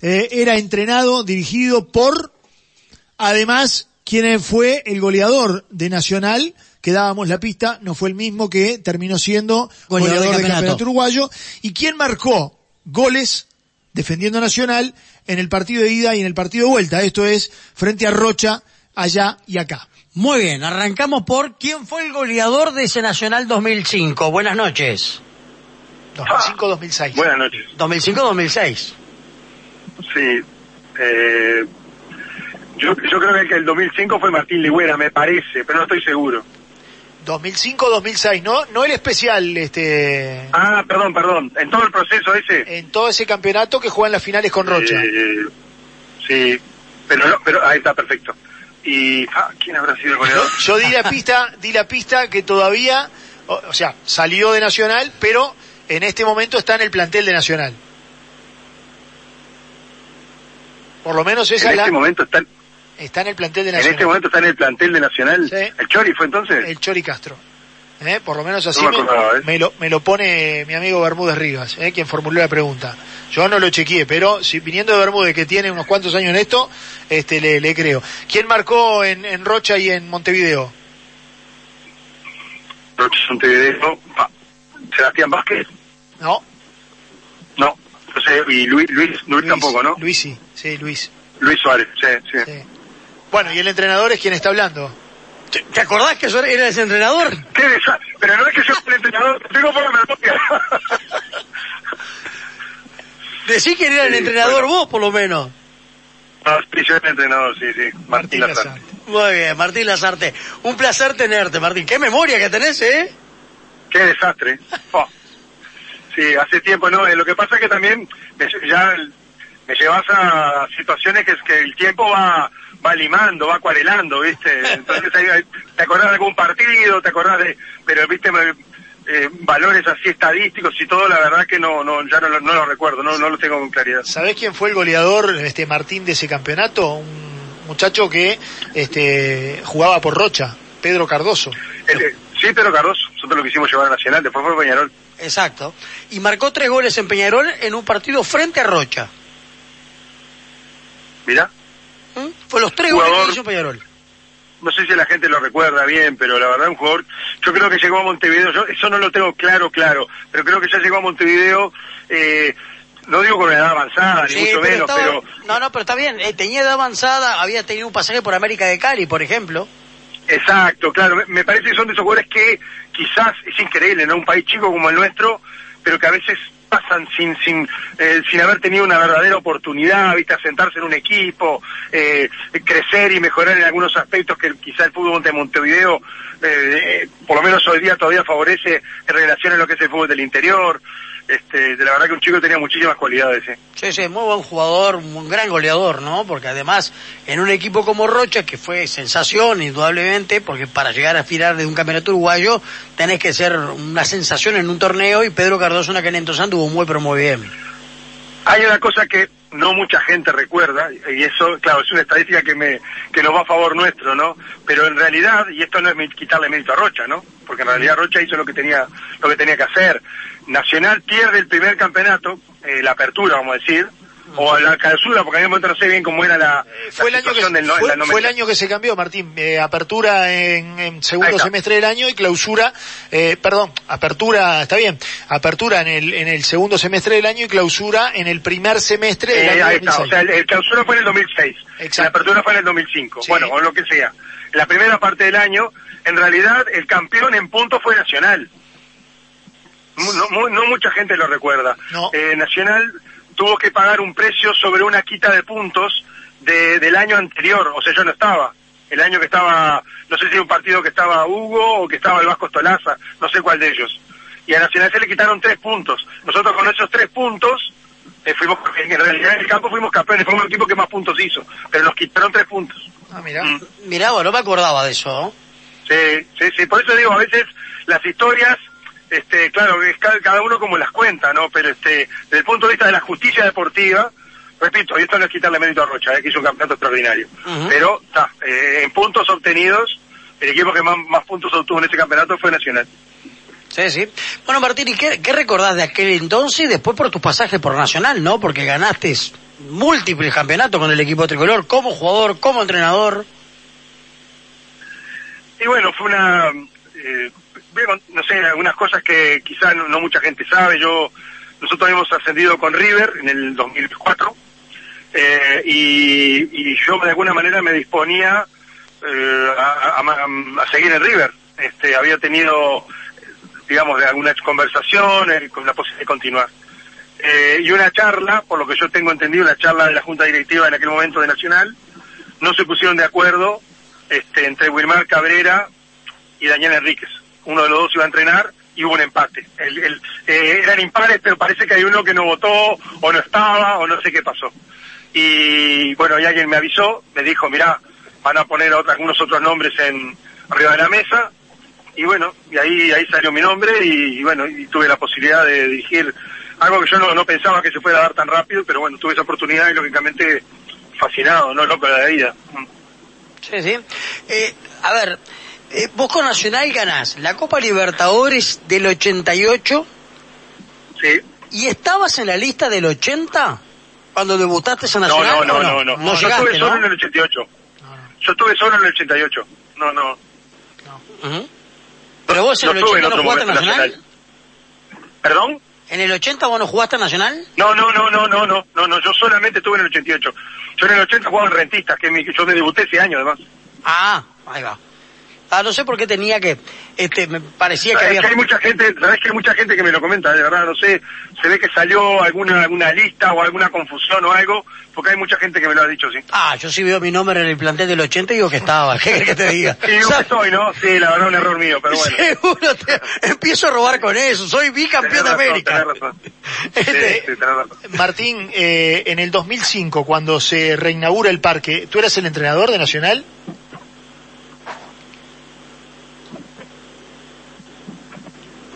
eh, era entrenado, dirigido por, además, quien fue el goleador de Nacional, que dábamos la pista, no fue el mismo que terminó siendo goleador, del campeonato uruguayo, y quien marcó goles defendiendo Nacional en el partido de ida y en el partido de vuelta. Esto es frente a Rocha, allá y acá. Muy bien, arrancamos por quién fue el goleador de ese Nacional 2005. Buenas noches. 2005-2006. Buenas noches. 2005-2006. Sí. Eh, yo, yo creo que el 2005 fue Martín Ligüera, me parece, pero no estoy seguro. 2005-2006, ¿no? No el especial, este... Ah, perdón, perdón. En todo el proceso ese. En todo ese campeonato que juegan las finales con Rocha. Eh, sí, pero no, pero ahí está perfecto. Y ah, ¿quién habrá sido el goleador? Yo di la pista, di la pista que todavía, o, o sea, salió de Nacional, pero en este momento está en el plantel de Nacional. Por lo menos esa en la... este momento está, Está en el plantel de en Nacional. este momento está en el plantel de Nacional. Sí. ¿El Chori fue entonces? El Chori Castro. ¿Eh? Por lo menos así me, acordaba, ¿eh? me lo, me lo pone mi amigo Bermúdez Rivas, ¿eh? quien formuló la pregunta. Yo no lo chequeé, pero si viniendo de Bermúdez, que tiene unos cuantos años en esto, este le, le creo. ¿Quién marcó en, en Rocha y en Montevideo? Rocha Montevideo. Pa- Sebastián Vázquez. No, No. No sé, y Luis, Luis, Luis, Luis, tampoco, ¿no? Luis sí, sí, Luis. Luis Suárez, sí, sí. sí. Bueno, y el entrenador es quien está hablando. ¿Te, acordás que yo era- era ese entrenador? Qué Pero no es que yo soy el entrenador, te digo por la memoria. Decí quién era el Sí, entrenador bueno. vos, por lo menos. No, sí, yo era el entrenador, sí, sí. Martín Lazar. Lazarte. Muy bien, Martín Lazarte. Un placer tenerte, Martín. Qué memoria que tenés, ¿eh? Qué desastre. Oh. Sí, hace tiempo, ¿no? Eh, Lo que pasa es que también lle- ya me llevas a situaciones que, es que el tiempo va va limando, va acuarelando, ¿viste? Entonces ahí- te acordás de algún partido, te acordás de... Pero, ¿viste? Me- eh, valores así estadísticos y todo, la verdad que no, no ya no, lo- no lo recuerdo, no, no lo tengo con claridad. ¿Sabés quién fue el goleador, este Martín, de ese campeonato? Un muchacho que este jugaba por Rocha, Pedro Cardoso. El- eh, sí, pero Cardoso, nosotros lo quisimos llevar a Nacional, después fue Peñarol. Exacto. Y marcó tres goles en Peñarol en un partido frente a Rocha. Mirá. ¿Mm? Fue los tres Jugador. goles que hizo Peñarol. no sé si la gente lo recuerda bien, pero la verdad un jugador, yo creo que llegó a Montevideo, yo eso no lo tengo claro, claro, pero creo que ya llegó a Montevideo, eh, no digo con edad avanzada, ni mucho pero menos, estaba- pero No, no, pero está bien. Eh, tenía edad avanzada, había tenido un pasaje por América de Cali, por ejemplo. exacto, claro, me, me parece que son de esos jugadores que quizás es increíble, ¿no? Un país chico como el nuestro, pero que a veces pasan sin sin eh, sin haber tenido una verdadera oportunidad, viste, sentarse en un equipo, eh, crecer y mejorar en algunos aspectos que quizá el fútbol de Montevideo, eh, por lo menos hoy día todavía favorece en relación a lo que es el fútbol del interior. Este, de la verdad que un chico tenía muchísimas cualidades. ¿eh? Sí, sí, muy buen jugador, un gran goleador, ¿no? Porque además, en un equipo como Rocha, que fue sensación, indudablemente, porque para llegar a aspirar de un campeonato uruguayo, tenés que ser una sensación en un torneo, y Pedro Cardoso en aquel entonces anduvo muy, pero muy bien. Hay una cosa que no mucha gente recuerda, y eso, claro, es una estadística que me que nos va a favor nuestro, ¿no? Pero en realidad, y esto no es quitarle mérito a Rocha, ¿no? Porque en realidad Rocha hizo lo que tenía lo que tenía que hacer. Nacional pierde el primer campeonato, eh, la apertura, vamos a decir, o la clausura, porque a mí me momento no sé bien cómo era la, Fue el, año que, del no- fue, la fue el año que se cambió, Martín. Eh, apertura en, segundo semestre del año y clausura, eh, perdón, apertura, está bien, apertura en el, en el segundo semestre del año y clausura en el primer semestre del Eh, año ahí está, 2006. o sea, el, el clausura fue en el 2006, Exacto. la apertura fue en el 2005, Sí. bueno, o lo que sea. La primera parte del año, en realidad, el campeón en puntos fue Nacional. No, mu- no mucha gente lo recuerda. No. Eh, Nacional tuvo que pagar un precio sobre una quita de puntos de- del año anterior, o sea, yo no estaba. El año que estaba, no sé si era un partido que estaba Hugo o que estaba el Vasco Stolaza, no sé cuál de ellos. Y a Nacional se le quitaron tres puntos. Nosotros con esos tres puntos eh, fuimos, en realidad en el campo fuimos campeones, fuimos el equipo que más puntos hizo, pero nos quitaron tres puntos. Ah, mirá. Mm. Mirá, bueno, no me acordaba de eso. Sí, sí, sí, por eso digo, a veces las historias, este, claro, es cada, cada uno como las cuenta, ¿no? Pero este, desde el punto de vista de la justicia deportiva, repito, y esto no es quitarle mérito a Rocha, eh, que hizo un campeonato extraordinario, pero ta, eh, en puntos obtenidos, el equipo que más, más puntos obtuvo en ese campeonato fue Nacional. Sí, sí. Bueno, Martín, ¿y qué, qué recordás de aquel entonces y después por tu pasaje por Nacional, no? Porque ganaste múltiples campeonatos con el equipo tricolor, como jugador, como entrenador. Y bueno, fue una, eh, no sé, algunas cosas que quizás no, mucha gente sabe. Yo, nosotros hemos ascendido con River en el 2004 eh, y, yo de alguna manera me disponía eh, a, seguir en River. Este, había tenido, digamos, de alguna conversación eh, con la posibilidad de continuar. Y una charla, por lo que yo tengo entendido, una charla de la Junta Directiva en aquel momento de Nacional, no se pusieron de acuerdo este, entre Wilmar Cabrera y Daniel Enríquez. Uno de los dos iba a entrenar y hubo un empate. Eh, eran impares, pero parece que hay uno que no votó o no estaba o no sé qué pasó. Y bueno, y alguien me avisó, me dijo, mira, van a poner algunos otros nombres en arriba de la mesa. Y bueno, y ahí, ahí salió mi nombre y, bueno, y tuve la posibilidad de dirigir algo que yo no, no pensaba que se fuera a dar tan rápido, pero bueno, tuve esa oportunidad y lógicamente fascinado, ¿no? Loco de la vida. Sí, sí. Eh, a ver, eh, vos con Nacional ganás la Copa Libertadores del 88. Sí. ¿Y estabas en la lista del 80 cuando debutaste en Nacional? No, no, no, no. no, yo estuve solo en el 88. Yo estuve solo en el 88. No, no. ¿Pero vos en el 80 no jugaste en Nacional? ¿Perdón? ¿En el 80 vos no jugaste en Nacional? No, no, no, no, no, no, no, no, yo solamente estuve en el 88. Yo en el 80 jugaba en Rentistas, que yo me debuté ese año además. Ah, ahí va. Ah, no sé por qué tenía que, este, me parecía que había... hay mucha gente, sabes que hay mucha gente que me lo comenta, de verdad, no sé, se ve que salió alguna, alguna lista o alguna confusión o algo, porque hay mucha gente que me lo ha dicho, sí. Ah, yo sí veo mi nombre en el plantel del 80 y digo que estaba, ¿qué que te diga? Sí, yo estoy, ¿no? Sí, la verdad un error mío, pero bueno. Seguro, te, empiezo a robar con eso, soy bicampeón de América. razón. Este, sí, razón. Martín, eh, en el 2005, cuando se reinaugura el parque, ¿tú eras el entrenador de Nacional?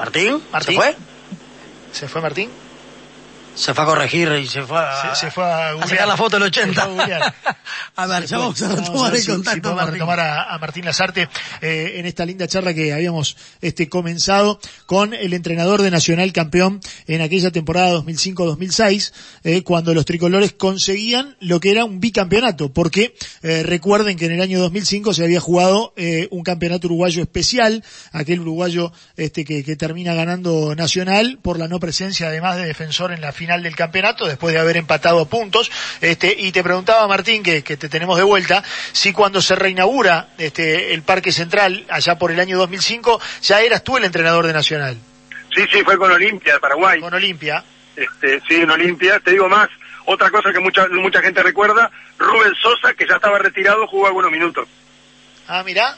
¿Martín? ¿Martín? ¿Se fue? ¿Se fue Martín? Se fue a corregir y se fue a, se, fue a, sacar la foto del 80. A, ver, ya vamos a retomar el contacto. a retomar a, Martín Lazarte eh, en esta linda charla que habíamos este, comenzado con el entrenador de Nacional campeón en aquella temporada 2005-2006, eh, cuando los tricolores conseguían lo que era un bicampeonato, porque eh, recuerden que en el año 2005 se había jugado eh, un campeonato uruguayo especial, aquel uruguayo este, que, que termina ganando Nacional por la no presencia además de defensor en la final del campeonato después de haber empatado puntos. Este, y te preguntaba Martín, que, que te tenemos de vuelta, si cuando se reinaugura este, el Parque Central, allá por el año 2005, ya eras tú el entrenador de Nacional. Sí, sí, fue con Olimpia de Paraguay. Con Olimpia. Este, sí, en Olimpia. Te digo más, otra cosa que mucha, mucha gente recuerda, Rubén Sosa, que ya estaba retirado, jugó algunos minutos. Ah, mira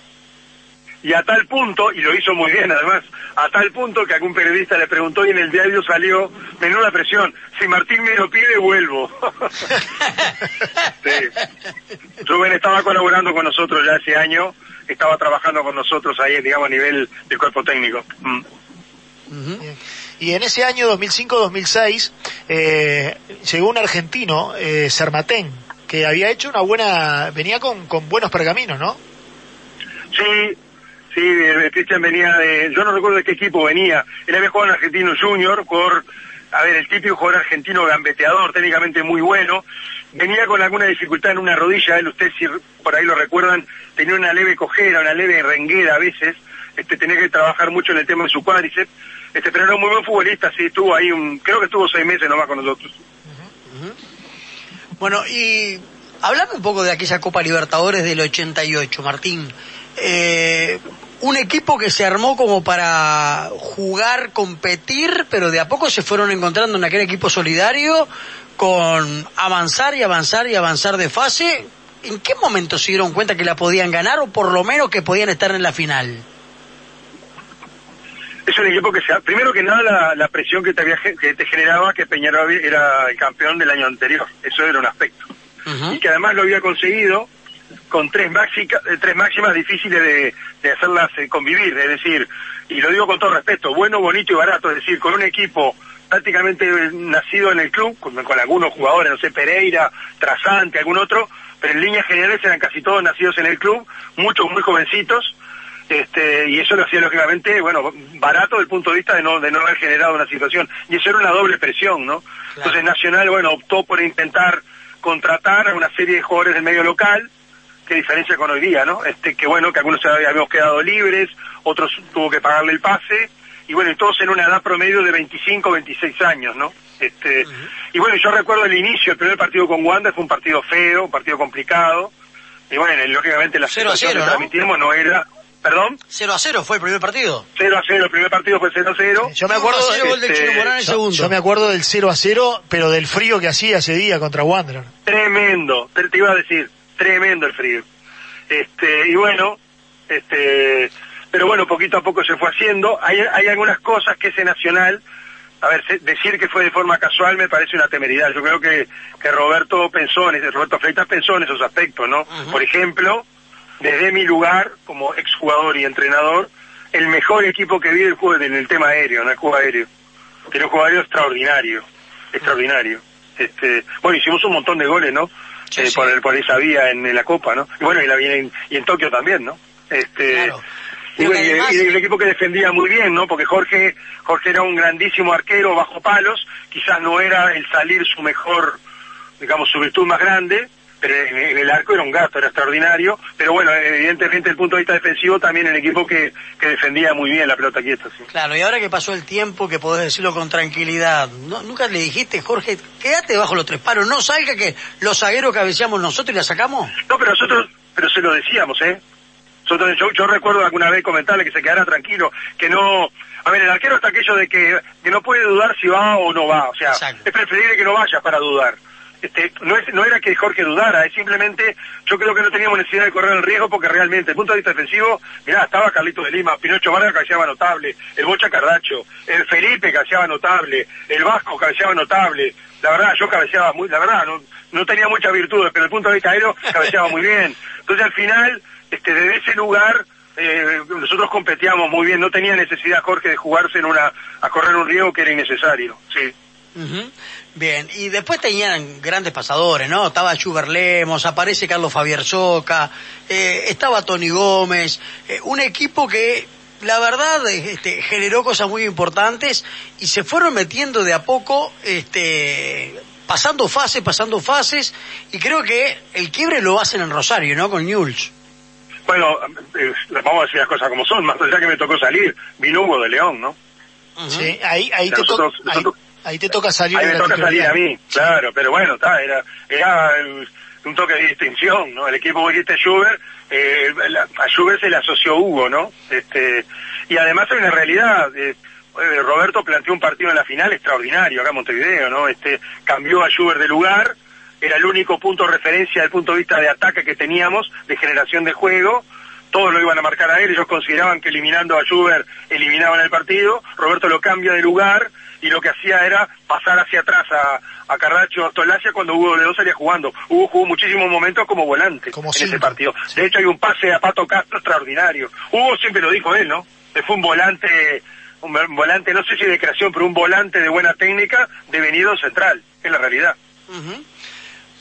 y a tal punto, y lo hizo muy bien además, a tal punto que algún periodista le preguntó y en el diario salió, menuda presión, si Martín me lo pide, vuelvo. Rubén estaba colaborando con nosotros ya ese año, estaba trabajando con nosotros ahí, digamos, a nivel del cuerpo técnico. Mm. Y en ese año 2005-2006 eh, llegó un argentino, eh, Sermatén, que había hecho una buena, venía con, con buenos pergaminos, ¿no? Sí, Sí, Cristian venía de, yo no recuerdo de qué equipo venía, él había jugado en Argentino Junior, por, a ver, el típico jugador argentino gambeteador, técnicamente muy bueno, venía con alguna dificultad en una rodilla, él, ustedes si por ahí lo recuerdan, tenía una leve cojera, una leve renguera a veces, este, tenía que trabajar mucho en el tema de su cuádriceps, este, pero era un muy buen futbolista, sí, estuvo ahí un, creo que estuvo seis meses nomás con nosotros. Bueno, y hablame un poco de aquella Copa Libertadores del 88, Martín. Eh, un equipo que se armó como para jugar, competir, pero de a poco se fueron encontrando en aquel equipo solidario con avanzar y avanzar y avanzar de fase. ¿En qué momento se dieron cuenta que la podían ganar o por lo menos que podían estar en la final? Es un equipo que se, primero que nada la, presión que te, había, que te generaba que Peñarol era el campeón del año anterior, eso era un aspecto. Y que además lo había conseguido con tres, máximas, eh, tres máximas difíciles de, de hacerlas eh, convivir, es decir, y lo digo con todo respeto, bueno, bonito y barato, es decir, con un equipo prácticamente nacido en el club, con, algunos jugadores, no sé, Pereira, Trasante, algún otro, pero en líneas generales eran casi todos nacidos en el club, muchos muy jovencitos, este, y eso lo hacía lógicamente, bueno, barato desde el punto de vista de no, de no haber generado una situación, y eso era una doble presión, ¿no? Entonces Nacional, bueno, optó por intentar contratar a una serie de jugadores del medio local, que diferencia con hoy día, ¿no? Este, que bueno, que algunos habíamos quedado libres, otros tuvo que pagarle el pase, y bueno, y todos en una edad promedio de 25, 26 años, ¿no? Este, y bueno, yo recuerdo el inicio, el primer partido con Wanda fue un partido feo, un partido complicado, y bueno, lógicamente la situación que transmitimos no era, ¿Perdón? 0 a 0 fue el primer partido. 0 a 0, el primer partido fue 0 a 0. Yo me acuerdo, este, segundo. Yo, me acuerdo del 0 a 0, pero del frío que hacía ese día contra Wanderer. Tremendo, te iba a decir, tremendo el frío. Este, y bueno, este, pero bueno, poquito a poco se fue haciendo. Hay, hay algunas cosas que ese Nacional, a ver, decir que fue de forma casual me parece una temeridad. Yo creo que, que Roberto pensó en, Roberto Freitas pensó en esos aspectos, ¿no? Por ejemplo, desde mi lugar como exjugador y entrenador, el mejor equipo que vi el juego en el tema aéreo, en el juego aéreo. Tiene un juego aéreo extraordinario, extraordinario. Este, bueno, hicimos un montón de goles, ¿no? Eh, por, esa vía en, la Copa, ¿no? Y bueno, y, la, y, y en Tokio también, ¿no? Este, Y, el equipo que defendía muy bien, ¿no? Porque Jorge, Jorge era un grandísimo arquero bajo palos, quizás no era el salir su mejor, digamos, su virtud más grande, pero en, el arco era un gasto, era extraordinario, pero bueno, evidentemente desde el punto de vista defensivo también el equipo que, que defendía muy bien la pelota quieta. Sí. Claro, y ahora que pasó el tiempo, que podés decirlo con tranquilidad, ¿no, nunca le dijiste, Jorge, quédate bajo los tres paros, no salga que los zagueros cabeceamos nosotros y la sacamos? No, pero nosotros, pero se lo decíamos, ¿eh? Nosotros, yo, recuerdo alguna vez comentarle que se quedara tranquilo, que no... A ver, el arquero está aquello de que, que no puede dudar si va o no va, o sea, es preferible que no vaya para dudar. Este, no, es, no era que Jorge dudara, es simplemente, yo creo que no teníamos necesidad de correr el riesgo porque realmente, el punto de vista defensivo, mirá, estaba Carlito de Lima, Pinocho Vargas cabeceaba notable, el Bocha Cardacho, el Felipe cabeceaba notable, el Vasco cabeceaba notable, la verdad, yo cabeceaba muy, la verdad, no, no tenía muchas virtudes, pero el punto de vista aéreo cabeceaba muy bien. Entonces al final, este, desde ese lugar, eh, nosotros competíamos muy bien, no tenía necesidad Jorge de jugarse en una, a correr un riesgo que era innecesario, sí. Bien, y después tenían grandes pasadores, ¿no? Estaba Schubert Lemos, aparece Carlos Fabier Soca, eh, estaba Tony Gómez, eh, un equipo que la verdad este, generó cosas muy importantes y se fueron metiendo de a poco, este, pasando fases, pasando fases, y creo que el quiebre lo hacen en Rosario, ¿no? Con Newell's. Bueno, eh, vamos a decir las cosas como son, más allá que me tocó salir, vino Hugo de León, ¿no? Sí, ahí, ahí te Ahí te toca salir. Ahí me toca salir a mí, claro, pero bueno, está, era, era un toque de distinción, ¿no? El equipo que dijiste Schubert, eh, a Schubert se le asoció Hugo, ¿no? Este, y además hay una realidad, eh, eh, Roberto planteó un partido en la final extraordinario acá en Montevideo, ¿no? Este, cambió a Schubert de lugar, era el único punto de referencia desde el punto de vista de ataque que teníamos, de generación de juego, todos lo iban a marcar a él, ellos consideraban que eliminando a Schubert eliminaban el partido, Roberto lo cambia de lugar, y lo que hacía era pasar hacia atrás a, a Carracho Tolacia cuando Hugo León salía jugando. Hugo jugó muchísimos momentos como volante en ese partido. De hecho hay un pase a Pato Castro extraordinario. Hugo siempre lo dijo él, ¿no? fue un volante, un volante, no sé si de creación, pero un volante de buena técnica devenido central, es la realidad.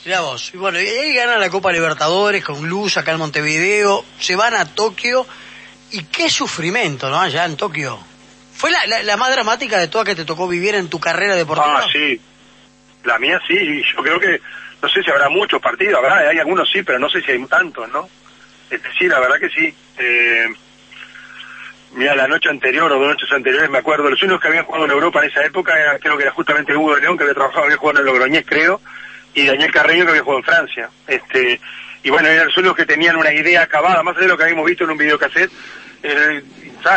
Mira vos, y bueno, y ahí ganan la Copa Libertadores con Luz acá en Montevideo, se van a Tokio, y qué sufrimiento, ¿no? Allá en Tokio. ¿Fue la, la, más dramática de todas que te tocó vivir en tu carrera deportiva? Ah, sí. La mía sí, yo creo que, no sé si habrá muchos partidos, habrá, hay algunos sí, pero no sé si hay tantos, ¿no? Es decir, la verdad que sí. Eh, mira, la noche anterior o dos noches anteriores me acuerdo, los únicos que habían jugado en Europa en esa época creo que era justamente Hugo León, que había trabajado, había jugado en Logroñés, creo, y Daniel Carreño, que había jugado en Francia. Este, y bueno, eran los únicos que tenían una idea acabada, más de lo que habíamos visto en un videocassette, eh,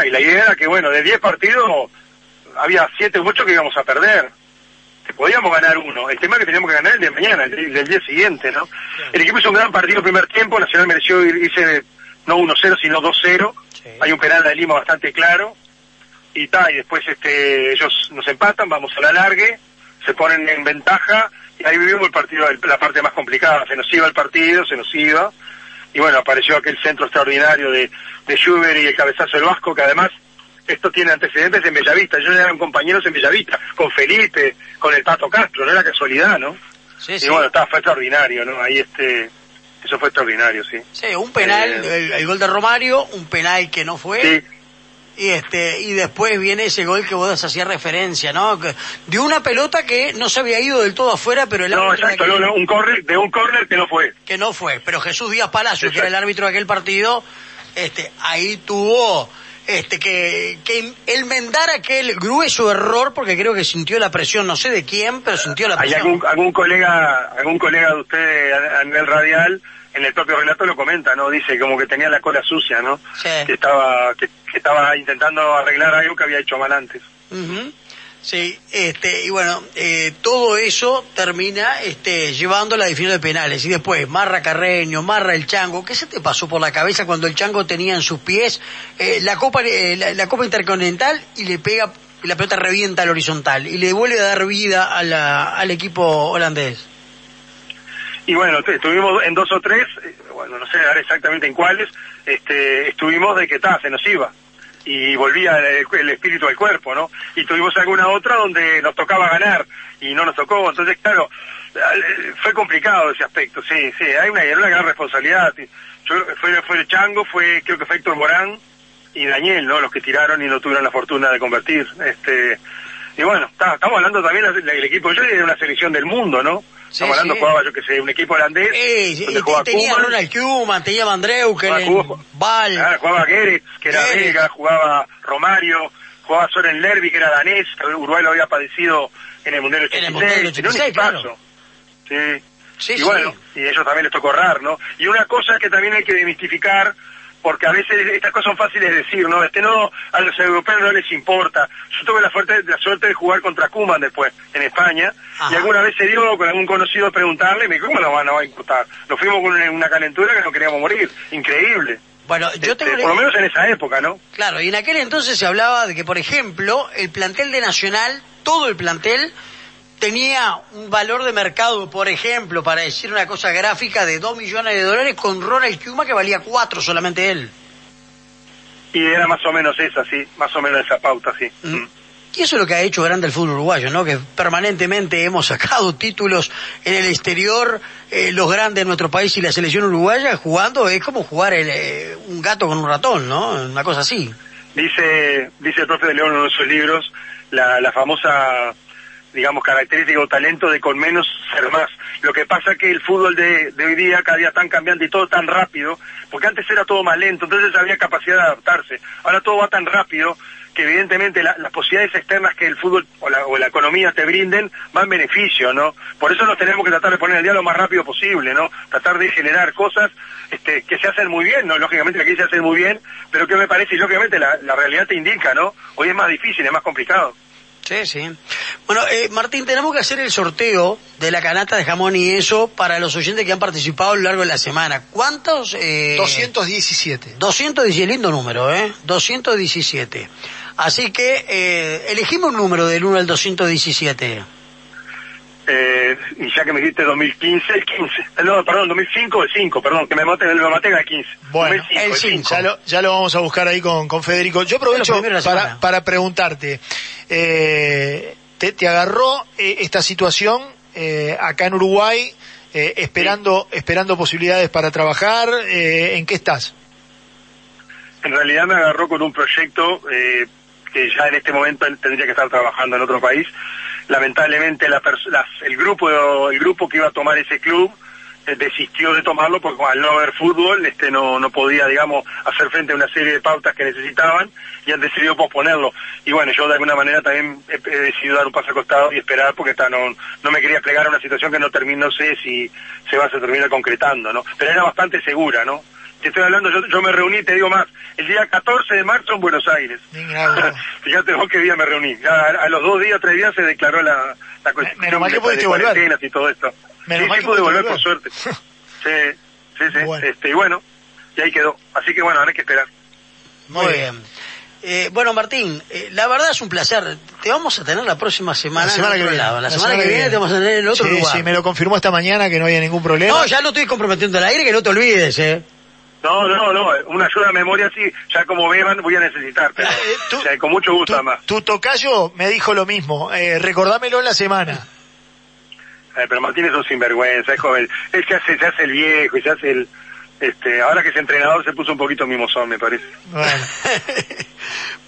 y la idea era que, bueno, de 10 partidos había 7 u 8 que íbamos a perder. Que podíamos ganar uno. El tema es que teníamos que ganar el de mañana, el, del día siguiente, ¿no? El equipo hizo un gran partido el primer tiempo, Nacional mereció irse no 1-0, sino 2-0. Hay un penal de Lima bastante claro. Y tal, y después este, ellos nos empatan, vamos a la largue, se ponen en ventaja, y ahí vivimos el partido, la parte más complicada. Se nos iba el partido, se nos iba y bueno, apareció aquel centro extraordinario de, de Schubert y el cabezazo del Vasco, que además esto tiene antecedentes en Bellavista, yo eran compañeros en Bellavista, con Felipe, con el Pato Castro, no era casualidad, ¿no? Sí, y bueno, estaba, fue extraordinario, ¿no? Ahí este, eso fue extraordinario, sí. Sí, un penal, eh, el, gol de Romario, un penal que no fue. Sí. Y este, y después viene ese gol que vos hacías referencia, ¿no? De una pelota que no se había ido del todo afuera, pero el No, exacto, un corner, de un córner que no fue. Que no fue, pero Jesús Díaz Palacio, que era el árbitro de aquel partido, este, ahí tuvo este que, que enmendar aquel grueso error porque creo que sintió la presión, no sé de quién, pero sintió la presión. Hay algún, algún colega, algún colega de usted a, nivel radial en el propio relato lo comenta, ¿no? Dice como que tenía la cola sucia, ¿no? Que estaba que, estaba intentando arreglar algo que había hecho mal antes. Sí, este, y bueno, eh, todo eso termina este, llevando a la definición de penales. Y después, Marra Carreño, Marra el Chango. ¿Qué se te pasó por la cabeza cuando el Chango tenía en sus pies eh, la, copa, eh, la, Copa Intercontinental y le pega, y la pelota revienta al horizontal y le vuelve a dar vida a la, al equipo holandés? Y bueno, estuvimos en dos o tres, bueno, no sé exactamente en cuáles, este, estuvimos de que ta, se nos iba y volvía el, espíritu al cuerpo, ¿no? Y tuvimos alguna otra donde nos tocaba ganar y no nos tocó, entonces claro, fue complicado ese aspecto, sí, sí, hay una, una gran responsabilidad. Yo, fue, fue el Chango, fue creo que fue Héctor Morán y Daniel, ¿no? Los que tiraron y no tuvieron la fortuna de convertir. Este, y bueno, estamos hablando también del equipo, yo de una selección del mundo, ¿no? Estamos hablando, jugaba, yo que sé, un equipo holandés. Sí, donde jugaba tenía Koeman, Ronald Koeman, tenía Van Dreuken, Val. Ah, jugaba Gerets, que era belga, jugaba Romario, jugaba Soren Lerby, que era danés, Uruguay lo había padecido en el Mundial 86. En el Mundial 86, claro. Sí. Sí, y bueno, y a ellos también les tocó errar, ¿no? Y una cosa que también hay que demistificar porque a veces estas cosas son fáciles de decir, ¿no? Este no, a los europeos no les importa. Yo tuve la suerte, la suerte de jugar contra Kuman después, en España, y alguna vez se dio con algún conocido preguntarle, y me dijo, ¿cómo no va, a importar? Nos fuimos con una, calentura que no queríamos morir, increíble. Bueno, yo este, por lo menos en esa época, ¿no? Claro, y en aquel entonces se hablaba de que, por ejemplo, el plantel de Nacional, todo el plantel, tenía un valor de mercado, por ejemplo, para decir una cosa gráfica, de 2 millones de dólares con Ronald Kuma que valía 4 solamente él. Y era más o menos esa, sí, más o menos esa pauta, sí. Mm. Y eso es lo que ha hecho grande el fútbol uruguayo, ¿no? Que permanentemente hemos sacado títulos en el exterior, eh, los grandes de nuestro país y la selección uruguaya jugando, es como jugar eh, un gato con un ratón, ¿no? Una cosa así. Dice, dice el profe de León en uno de sus libros, la, la famosa digamos, característica o talento de con menos ser más. Lo que pasa que el fútbol de, hoy día cada día tan cambiante y todo tan rápido, porque antes era todo más lento, entonces había capacidad de adaptarse. Ahora todo va tan rápido que evidentemente las posibilidades externas que el fútbol o la, o la, economía te brinden van en beneficio, ¿no? Por eso nos tenemos que tratar de poner el día lo más rápido posible, ¿no? Tratar de generar cosas este, que se hacen muy bien, ¿no? Lógicamente aquí se hacen muy bien, pero que me parece, y lógicamente la, la realidad te indica, ¿no? Hoy es más difícil, es más complicado. Sí, sí. Bueno, eh, Martín, tenemos que hacer el sorteo de la canasta de jamón y eso para los oyentes que han participado a lo largo de la semana. ¿Cuántos? Eh, 217. 217, lindo número, ¿eh? 217. Así que eh, elegimos un número del 1 al 217. Eh, y ya que me dijiste 2015, el 15. No, perdón, 2005, el 5, perdón, que me maté, me maté el 15. Bueno, el 5. Ya lo, ya lo vamos a buscar ahí con, con Federico. Yo aprovecho para, para preguntarte, eh, ¿te, ¿te, agarró eh, esta situación eh, acá en Uruguay eh, esperando, esperando posibilidades para trabajar? Eh, ¿En qué estás? En realidad me agarró con un proyecto eh, que ya en este momento tendría que estar trabajando en otro país lamentablemente la el grupo el grupo que iba a tomar ese club eh, desistió de tomarlo porque al no haber fútbol este no no podía digamos hacer frente a una serie de pautas que necesitaban y han decidido posponerlo. Y bueno yo de alguna manera también he, decidido dar un paso acostado y esperar porque está, no no me quería plegar a una situación que no termino no sé si se va a terminar concretando no pero era bastante segura no te estoy hablando, yo, yo me reuní, te digo más, el día 14 de marzo en Buenos Aires. Fíjate vos qué día me reuní. a, los dos días, tres días se declaró la, la cuestión Menos mal que pudiste volver. y todo esto. Menos sí, mal sí pude volver, por suerte. sí, sí, sí. Este, y bueno, y ahí quedó. Así que bueno, ahora hay que esperar. Muy bien. Eh, bueno, Martín, eh, la verdad es un placer. Te vamos a tener la próxima semana. La semana que viene. La, semana, que, viene, te vamos a tener en otro sí, lugar. Sí, me lo confirmó esta mañana que no había ningún problema. No, ya lo estoy comprometiendo al aire, que no te olvides, eh. No, no, no, una ayuda de memoria sí, ya como beban voy a necesitar, pero eh, con mucho gusto además. Tu tocayo me dijo lo mismo, eh, recordámelo en la semana. Eh, pero Martín es un sinvergüenza, es joven, es que se hace el viejo y se hace el, este, ahora que es entrenador se puso un poquito mimosón, me parece. Bueno.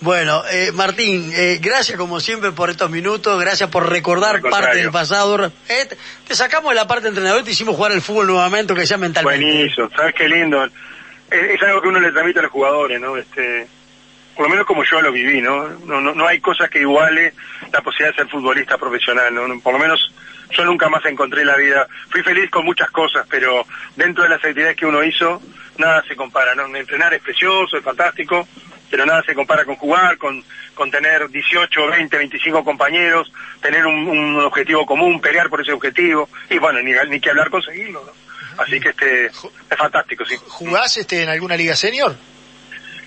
Bueno, eh, Martín, eh, gracias como siempre por estos minutos, gracias por recordar parte del pasado. Eh, te sacamos de la parte de entrenador y te hicimos jugar el fútbol nuevamente, que sea mentalmente. Buenísimo, ¿sabes qué lindo? Es, algo que uno le transmite a los jugadores, ¿no? Este, por lo menos como yo lo viví, ¿no? No, no, no hay cosa que iguale la posibilidad de ser futbolista profesional, ¿no? Por lo menos yo nunca más encontré la vida. Fui feliz con muchas cosas, pero dentro de las actividades que uno hizo, nada se compara, ¿no? Entrenar es precioso, es fantástico, pero nada se compara con jugar, con, con tener 18, 20, 25 compañeros, tener un, objetivo común, pelear por ese objetivo, y bueno, ni, ni que hablar conseguirlo, ¿no? Así que este, es fantástico, sí. ¿Jugás este, en alguna liga senior?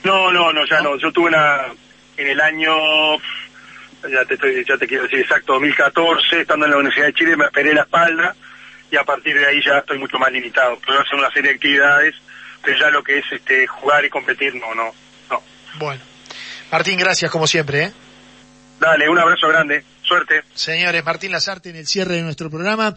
No, no, no, ya no. Yo tuve una, en el año, ya te, estoy, ya te quiero decir exacto, 2014, estando en la Universidad de Chile, me esperé la espalda, y a partir de ahí ya estoy mucho más limitado. Puedo hacer una serie de actividades, pero ya lo que es este jugar y competir, no, no, no. Bueno. Martín, gracias como siempre, ¿eh? Dale, un abrazo grande. Suerte. Señores, Martín Lazarte en el cierre de nuestro programa.